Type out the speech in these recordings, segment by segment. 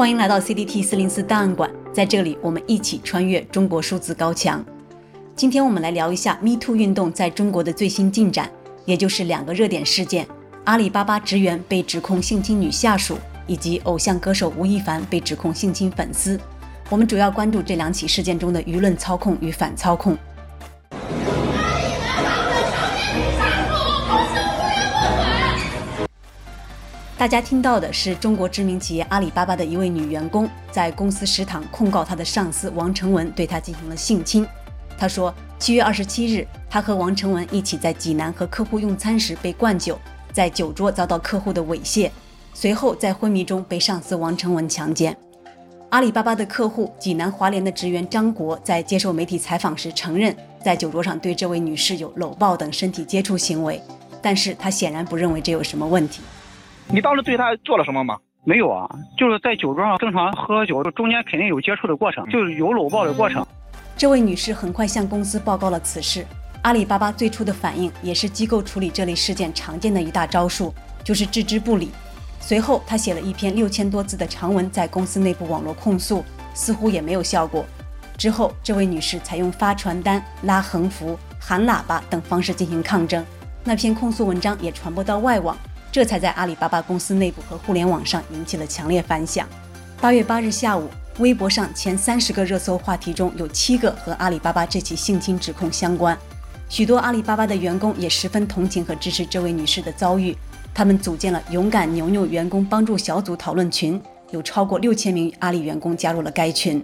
欢迎来到 CDT 四零四档案馆，在这里我们一起穿越中国数字高墙。今天我们来聊一下 Me Too 运动在中国的最新进展，也就是两个热点事件：阿里巴巴职员被指控性侵女下属，以及偶像歌手吴亦凡被指控性侵粉丝。我们主要关注这两起事件中的舆论操控与反操控。大家听到的是中国知名企业阿里巴巴的一位女员工在公司食堂控告她的上司王成文对她进行了性侵。她说，七月二十七日，她和王成文一起在济南和客户用餐时被灌酒，在酒桌遭到客户的猥亵，随后在昏迷中被上司王成文强奸。阿里巴巴的客户济南华联的职员张国在接受媒体采访时承认，在酒桌上对这位女士有搂抱等身体接触行为，但是他显然不认为这有什么问题。你当时对他做了什么吗？没有啊，就是在酒桌上正常喝酒，中间肯定有接触的过程，就是有搂抱的过程。这位女士很快向公司报告了此事。阿里巴巴最初的反应也是机构处理这类事件常见的一大招数，就是置之不理。随后，她写了一篇六千多字的长文，在公司内部网络控诉，似乎也没有效果。之后，这位女士采用发传单、拉横幅、喊喇叭等方式进行抗争，那篇控诉文章也传播到外网，这才在阿里巴巴公司内部和互联网上引起了强烈反响。八月八日下午，微博上前三十个热搜话题中有七个和阿里巴巴这起性侵指控相关，许多阿里巴巴的员工也十分同情和支持这位女士的遭遇。他们组建了“勇敢牛牛”员工帮助小组讨论群，有超过六千名阿里员工加入了该群。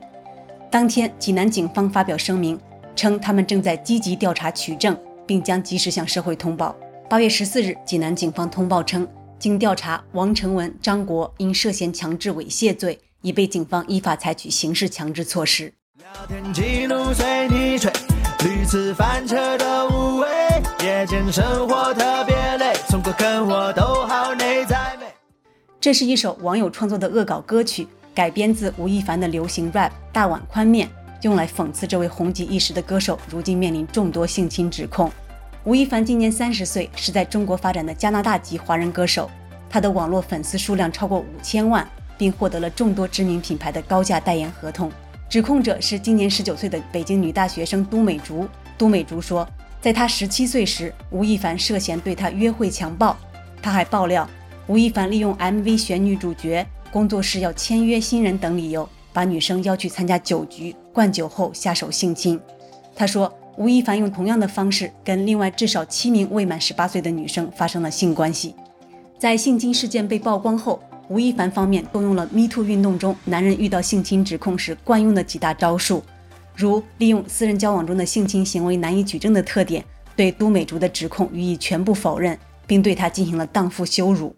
当天，济南警方发表声明称，他们正在积极调查取证，并将及时向社会通报。八月十四日，济南警方通报称，经调查，王成文、张国因涉嫌强制猥亵罪，已被警方依法采取刑事强制措施。聊天记录随你吹，屡次翻车的无畏，夜间生活特别累。这是一首网友创作的恶搞歌曲，改编自吴亦凡的流行 rap《大碗宽面》，用来讽刺这位红极一时的歌手如今面临众多性侵指控。吴亦凡今年三十岁，是在中国发展的加拿大籍华人歌手，他的网络粉丝数量超过五千万，并获得了众多知名品牌的高价代言合同。指控者是今年十九岁的北京女大学生都美竹。都美竹说，在她十七岁时，吴亦凡涉嫌对她约会强暴。他还爆料，吴亦凡利用 MV 选女主角、工作室要签约新人等理由，把女生邀去参加酒局，灌酒后下手性侵。他说，吴亦凡用同样的方式跟另外至少七名未满十八岁的女生发生了性关系。在性侵事件被曝光后，吴亦凡方面动用了 Me Too 运动中男人遇到性侵指控时惯用的几大招数，如利用私人交往中的性侵行为难以举证的特点，对都美竹的指控予以全部否认。并对他进行了荡妇羞辱。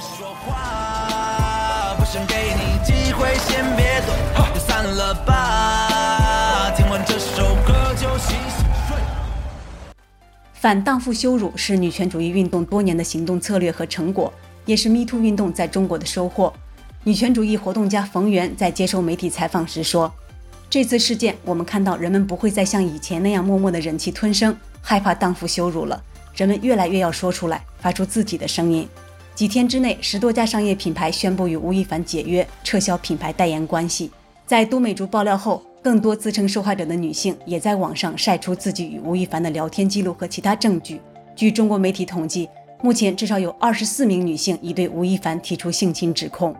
说话不想给你机会先别反荡妇羞辱是女权主义运动多年的行动策略和成果，也是 Me Too 运动在中国的收获。女权主义活动家冯源在接受媒体采访时说：“这次事件，我们看到人们不会再像以前那样默默的忍气吞声，害怕荡妇羞辱了。”人们越来越要说出来，发出自己的声音。几天之内，十多家商业品牌宣布与吴亦凡解约，撤销品牌代言关系。在都美竹爆料后，更多自称受害者的女性也在网上晒出自己与吴亦凡的聊天记录和其他证据。据中国媒体统计，目前至少有二十四名女性已对吴亦凡提出性侵指控。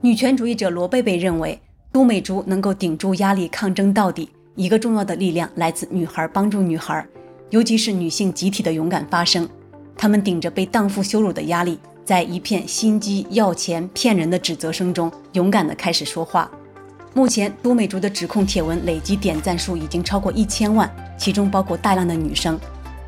女权主义者罗贝贝认为，都美竹能够顶住压力抗争到底，一个重要的力量来自女孩帮助女孩。尤其是女性集体的勇敢发声，她们顶着被荡妇羞辱的压力，在一片心机、要钱、骗人的指责声中，勇敢地开始说话。目前，都美竹的指控帖文累计点赞数已经超过一千万，其中包括大量的女生。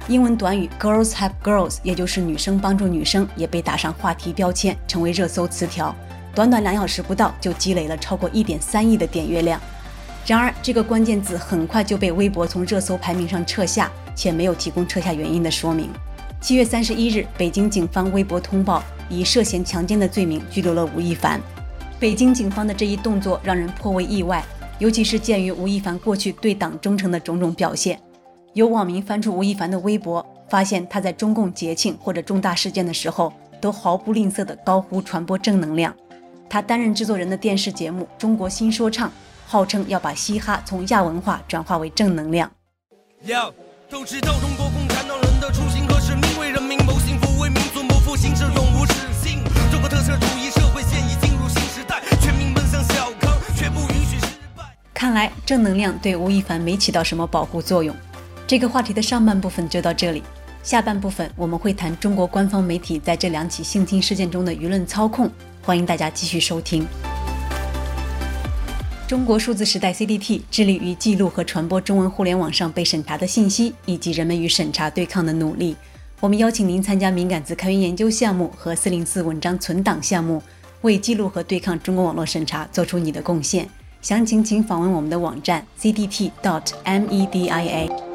英文短语 “girls help girls”，也就是女生帮助女生，也被打上话题标签，成为热搜词条。短短两小时不到，就积累了超过一点三亿的点阅量。然而，这个关键字很快就被微博从热搜排名上撤下。且没有提供撤下原因的说明。七月三十一日，北京警方微博通报，以涉嫌强奸的罪名拘留了吴亦凡。北京警方的这一动作让人颇为意外，尤其是鉴于吴亦凡过去对党忠诚的种种表现。有网民翻出吴亦凡的微博，发现他在中共节庆或者重大事件的时候，都毫不吝啬地高呼传播正能量。他担任制作人的电视节目《中国新说唱》，号称要把嘻哈从亚文化转化为正能量。要都知道中国共产党人的初来正能量对吴亦凡没起到什么保护作用。这个话题的上半部分就到这里。下半部分我们会谈中国官方媒体在这两起性侵事件中的舆论操控，欢迎大家继续收听。中国数字时代 CDT 致力于记录和传播中文互联网上被审查的信息，以及人们与审查对抗的努力。我们邀请您参加敏感词开源研究项目和四零四文章存档项目，为记录和对抗中国网络审查做出你的贡献。详情请访问我们的网站 cdt.dot.media。